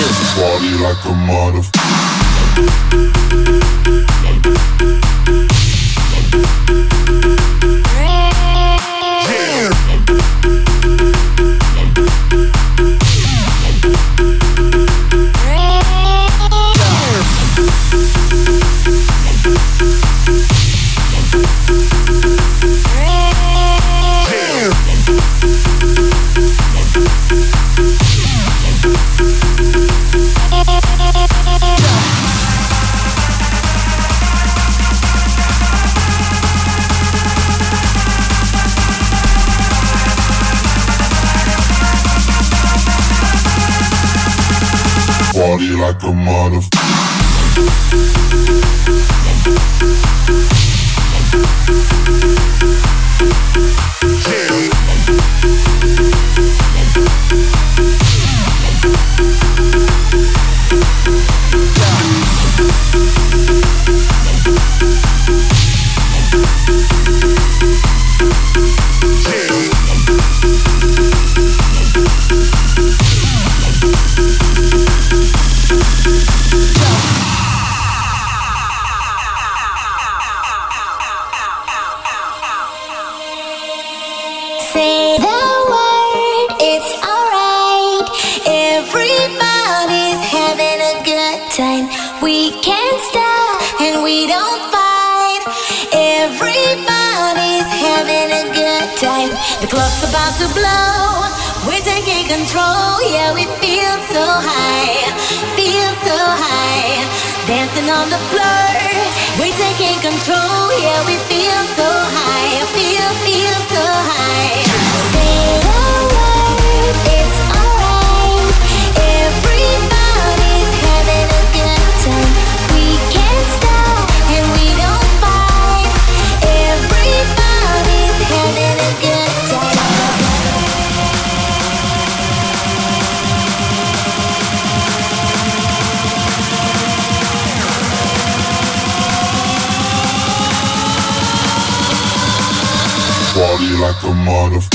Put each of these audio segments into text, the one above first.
you. Party like a motherfucker. like a motherfucker. We can't stop and we don't fight. Everybody's having a good time. The clock's about to blow. We're taking control. Yeah, we feel so high. Feel so high. Dancing on the floor. We're taking control. Yeah, we feel so high. Feel, feel so high. Say like a motherfucker.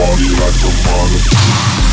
party like a mother.